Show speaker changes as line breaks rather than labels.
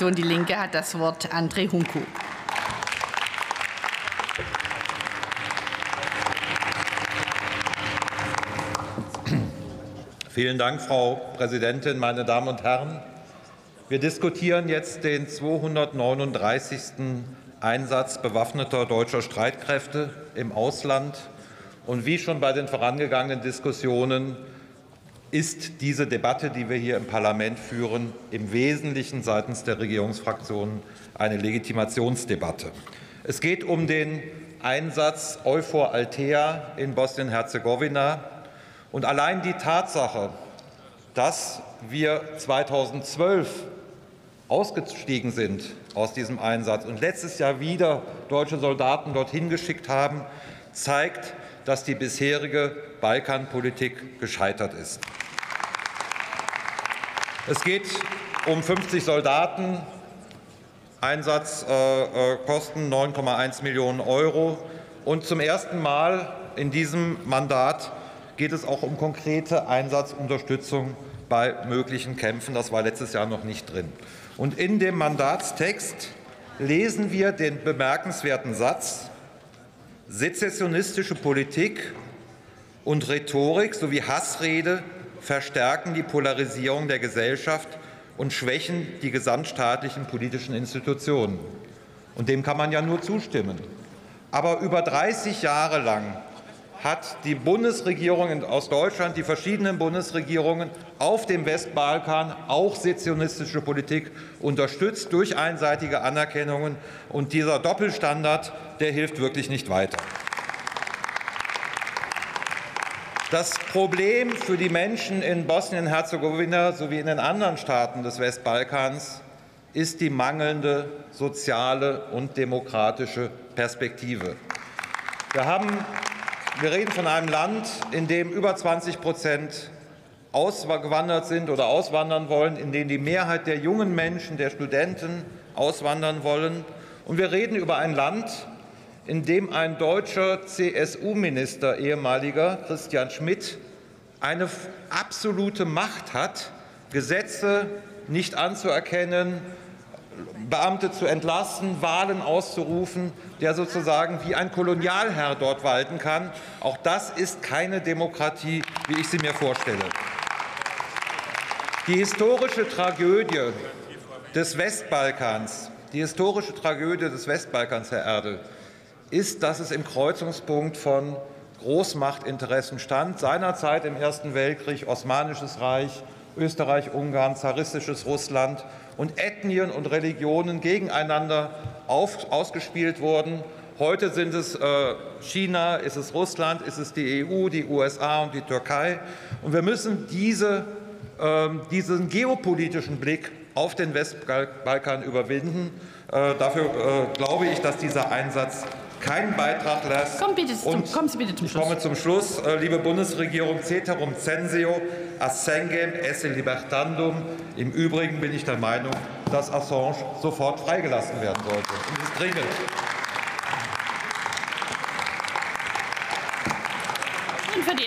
Fraktion Die Linke hat das Wort André Hunko.
Vielen Dank, Frau Präsidentin, meine Damen und Herren! Wir diskutieren jetzt den 239. Einsatz bewaffneter deutscher Streitkräfte im Ausland. Und wie schon bei den vorangegangenen Diskussionen ist diese Debatte, die wir hier im Parlament führen, im Wesentlichen seitens der Regierungsfraktionen eine Legitimationsdebatte. Es geht um den Einsatz Euphor Altea in Bosnien-Herzegowina. Und allein die Tatsache, dass wir 2012 ausgestiegen sind aus diesem Einsatz und letztes Jahr wieder deutsche Soldaten dorthin geschickt haben, zeigt, dass die bisherige Balkanpolitik gescheitert ist. Es geht um 50 Soldaten, Einsatzkosten äh, 9,1 Millionen Euro. Und zum ersten Mal in diesem Mandat geht es auch um konkrete Einsatzunterstützung bei möglichen Kämpfen. Das war letztes Jahr noch nicht drin. Und in dem Mandatstext lesen wir den bemerkenswerten Satz, sezessionistische Politik und Rhetorik sowie Hassrede verstärken die Polarisierung der Gesellschaft und schwächen die gesamtstaatlichen politischen Institutionen. Und dem kann man ja nur zustimmen. Aber über 30 Jahre lang hat die Bundesregierung aus Deutschland, die verschiedenen Bundesregierungen auf dem Westbalkan auch sezessionistische Politik unterstützt durch einseitige Anerkennungen. Und dieser Doppelstandard, der hilft wirklich nicht weiter. Das Problem für die Menschen in Bosnien-Herzegowina sowie in den anderen Staaten des Westbalkans ist die mangelnde soziale und demokratische Perspektive. Wir haben wir reden von einem Land, in dem über 20 Prozent ausgewandert sind oder auswandern wollen, in dem die Mehrheit der jungen Menschen, der Studenten auswandern wollen. Und wir reden über ein Land, in dem ein deutscher CSU-Minister, ehemaliger Christian Schmidt, eine absolute Macht hat, Gesetze nicht anzuerkennen, Beamte zu entlassen, Wahlen auszurufen, der sozusagen wie ein Kolonialherr dort walten kann. Auch das ist keine Demokratie, wie ich sie mir vorstelle. Die historische Tragödie des Westbalkans, die historische Tragödie des Westbalkans, Herr Erdel, ist, dass es im Kreuzungspunkt von Großmachtinteressen stand, seinerzeit im Ersten Weltkrieg Osmanisches Reich, Österreich, Ungarn, zaristisches Russland und Ethnien und Religionen gegeneinander auf, ausgespielt wurden. Heute sind es äh, China, ist es Russland, ist es die EU, die USA und die Türkei. Und wir müssen diese, äh, diesen geopolitischen Blick auf den Westbalkan überwinden. Äh, dafür äh, glaube ich, dass dieser Einsatz keinen Beitrag lässt.
Komm bitte zum, kommen Sie bitte zum
Schluss. Ich komme zum Schluss. Äh, liebe Bundesregierung, ceterum censeo, assengem esse libertandum. Im Übrigen bin ich der Meinung, dass Assange sofort freigelassen werden sollte. Und das ist dringend. Und für die